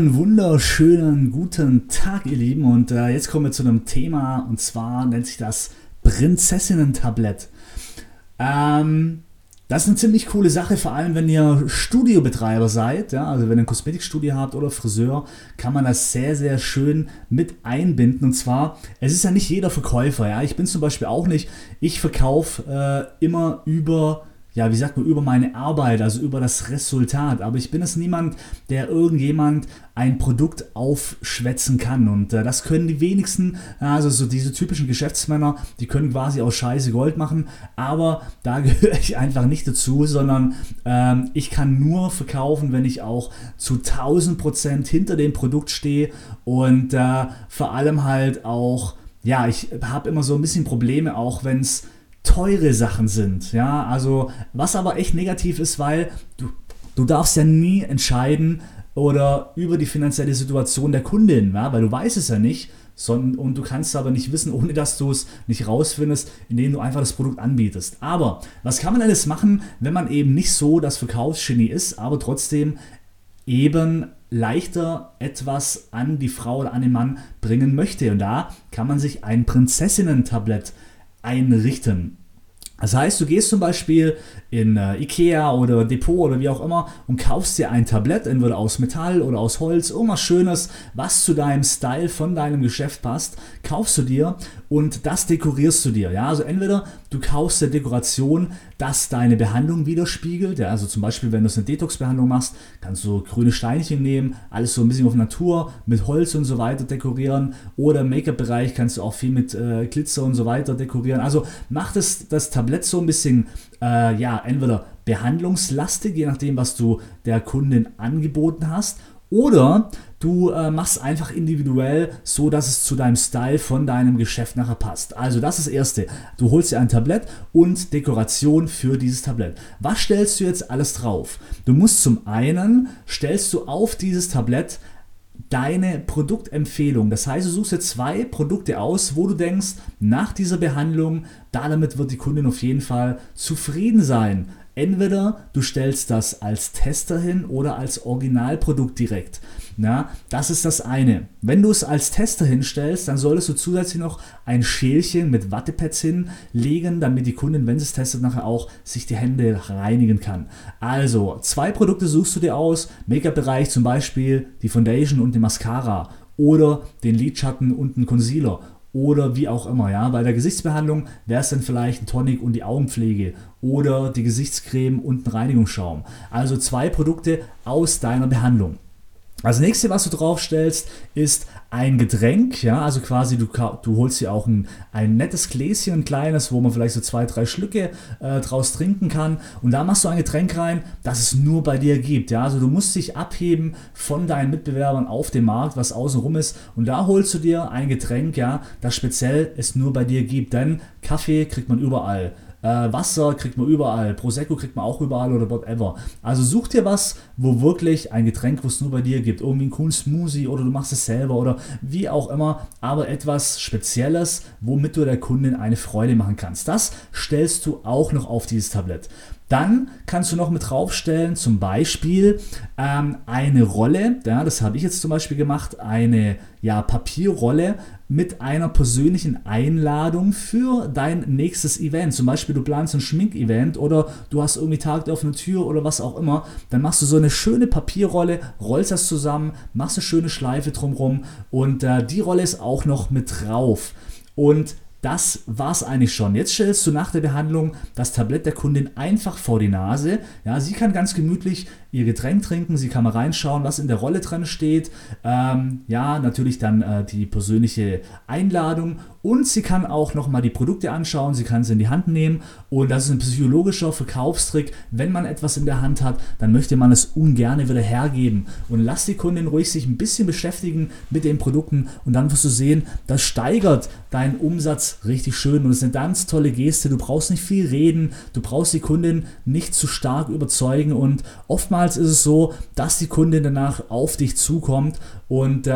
Einen wunderschönen guten Tag, ihr Lieben. Und äh, jetzt kommen wir zu einem Thema und zwar nennt sich das Prinzessinnen-Tablett. Ähm, das ist eine ziemlich coole Sache, vor allem wenn ihr Studiobetreiber seid, ja, also wenn ihr ein Kosmetikstudio habt oder Friseur, kann man das sehr, sehr schön mit einbinden. Und zwar, es ist ja nicht jeder Verkäufer, ja. Ich bin zum Beispiel auch nicht, ich verkaufe äh, immer über ja, wie sagt man, über meine Arbeit, also über das Resultat. Aber ich bin es niemand, der irgendjemand ein Produkt aufschwätzen kann. Und äh, das können die wenigsten, also so diese typischen Geschäftsmänner, die können quasi aus Scheiße Gold machen. Aber da gehöre ich einfach nicht dazu, sondern ähm, ich kann nur verkaufen, wenn ich auch zu 1000 Prozent hinter dem Produkt stehe und äh, vor allem halt auch, ja, ich habe immer so ein bisschen Probleme, auch wenn es teure Sachen sind. Ja, also was aber echt negativ ist, weil du, du darfst ja nie entscheiden oder über die finanzielle Situation der Kundin, ja, weil du weißt es ja nicht. Sondern, und du kannst aber nicht wissen, ohne dass du es nicht rausfindest, indem du einfach das Produkt anbietest. Aber was kann man alles machen, wenn man eben nicht so das Verkaufsgenie ist, aber trotzdem eben leichter etwas an die Frau oder an den Mann bringen möchte? Und da kann man sich ein Prinzessinnen-Tablett einrichten. Das heißt, du gehst zum Beispiel in äh, Ikea oder Depot oder wie auch immer und kaufst dir ein Tablett, entweder aus Metall oder aus Holz, irgendwas Schönes, was zu deinem Style von deinem Geschäft passt, kaufst du dir und das dekorierst du dir. Ja, also entweder du kaufst dir Dekoration, das deine Behandlung widerspiegelt. Ja, also zum Beispiel, wenn du eine Detox-Behandlung machst, kannst du grüne Steinchen nehmen, alles so ein bisschen auf Natur, mit Holz und so weiter dekorieren. Oder im Make-up-Bereich kannst du auch viel mit äh, Glitzer und so weiter dekorieren. Also mach das, das Tablett so ein bisschen, äh, ja, entweder behandlungslastig, je nachdem, was du der Kundin angeboten hast, oder du äh, machst einfach individuell so, dass es zu deinem Style von deinem Geschäft nachher passt. Also das ist das Erste. Du holst dir ein Tablett und Dekoration für dieses Tablett. Was stellst du jetzt alles drauf? Du musst zum einen, stellst du auf dieses Tablett deine Produktempfehlung. Das heißt, du suchst dir zwei Produkte aus, wo du denkst, nach dieser Behandlung, damit wird die Kundin auf jeden Fall zufrieden sein. Entweder du stellst das als Tester hin oder als Originalprodukt direkt. Na, das ist das eine. Wenn du es als Tester hinstellst, dann solltest du zusätzlich noch ein Schälchen mit Wattepads hinlegen, damit die Kundin, wenn sie es testet, nachher auch sich die Hände reinigen kann. Also, zwei Produkte suchst du dir aus. Make-up-Bereich zum Beispiel die Foundation und die Mascara oder den Lidschatten und den Concealer oder wie auch immer. Ja? Bei der Gesichtsbehandlung wäre es dann vielleicht ein Tonic und die Augenpflege oder die Gesichtscreme und ein Reinigungsschaum. Also zwei Produkte aus deiner Behandlung. Das nächste, was du draufstellst, ist ein Getränk, ja, also quasi du, du holst dir auch ein, ein nettes Gläschen, ein kleines, wo man vielleicht so zwei, drei Schlücke äh, draus trinken kann. Und da machst du ein Getränk rein, das es nur bei dir gibt, ja, also du musst dich abheben von deinen Mitbewerbern auf dem Markt, was außenrum ist. Und da holst du dir ein Getränk, ja, das speziell es nur bei dir gibt, denn Kaffee kriegt man überall, äh, Wasser kriegt man überall, Prosecco kriegt man auch überall oder whatever. Also such dir was, wo wirklich ein Getränk, wo es nur bei dir gibt. Irgendwie einen coolen Smoothie oder du machst es selber oder wie auch immer, aber etwas Spezielles, womit du der Kundin eine Freude machen kannst. Das stellst du auch noch auf dieses Tablett. Dann kannst du noch mit draufstellen, zum Beispiel ähm, eine Rolle, ja, das habe ich jetzt zum Beispiel gemacht, eine ja, Papierrolle mit einer persönlichen Einladung für dein nächstes Event. Zum Beispiel du planst ein Schminkevent oder du hast irgendwie Tag der offenen Tür oder was auch immer. Dann machst du so eine schöne Papierrolle, rollst das zusammen, machst eine schöne Schleife drumherum und äh, die Rolle ist auch noch mit drauf. Und das war's eigentlich schon. Jetzt stellst du nach der Behandlung das Tablett der Kundin einfach vor die Nase. Ja, sie kann ganz gemütlich ihr Getränk trinken, sie kann mal reinschauen, was in der Rolle dran steht. Ähm, ja, natürlich dann äh, die persönliche Einladung und sie kann auch nochmal die Produkte anschauen, sie kann sie in die Hand nehmen und das ist ein psychologischer Verkaufstrick. Wenn man etwas in der Hand hat, dann möchte man es ungern wieder hergeben und lass die Kundin ruhig sich ein bisschen beschäftigen mit den Produkten und dann wirst du sehen, das steigert deinen Umsatz richtig schön und es ist eine ganz tolle Geste. Du brauchst nicht viel reden, du brauchst die Kundin nicht zu stark überzeugen und oftmals ist es so, dass die Kundin danach auf dich zukommt und äh,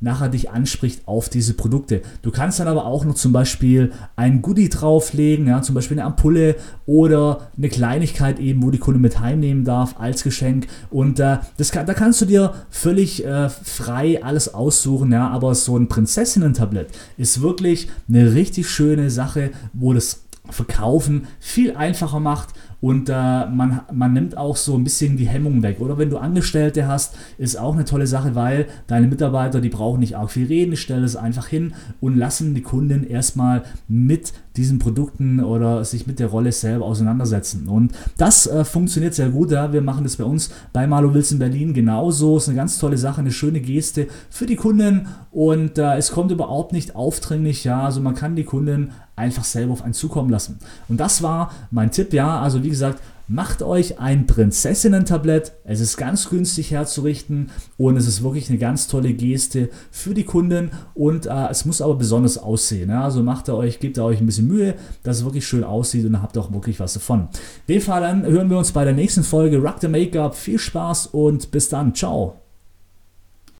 nachher dich anspricht auf diese Produkte. Du kannst dann aber auch noch zum Beispiel ein Goodie drauflegen, ja, zum Beispiel eine Ampulle oder eine Kleinigkeit eben, wo die Kunde mit heimnehmen darf als Geschenk. Und äh, das kann, da kannst du dir völlig äh, frei alles aussuchen, ja, aber so ein Prinzessinnen-Tablett ist wirklich eine richtig schöne Sache, wo das Verkaufen viel einfacher macht und äh, man, man nimmt auch so ein bisschen die Hemmung weg. Oder wenn du Angestellte hast, ist auch eine tolle Sache, weil deine Mitarbeiter, die brauchen nicht arg viel reden, stellen es einfach hin und lassen die Kunden erstmal mit diesen Produkten oder sich mit der Rolle selber auseinandersetzen. Und das äh, funktioniert sehr gut. Ja. Wir machen das bei uns bei Malo Wills in Berlin genauso. Ist eine ganz tolle Sache, eine schöne Geste für die Kunden und äh, es kommt überhaupt nicht aufdringlich. Ja, also man kann die Kunden einfach selber auf einen zukommen lassen. Und das war mein Tipp, ja, also wie gesagt, macht euch ein Prinzessinnen-Tablett. Es ist ganz günstig herzurichten und es ist wirklich eine ganz tolle Geste für die Kunden und äh, es muss aber besonders aussehen. Ja? Also macht ihr euch, gebt ihr euch ein bisschen Mühe, dass es wirklich schön aussieht und habt auch wirklich was davon. In dem Fall dann hören wir uns bei der nächsten Folge Rock the Make-up. Viel Spaß und bis dann. Ciao.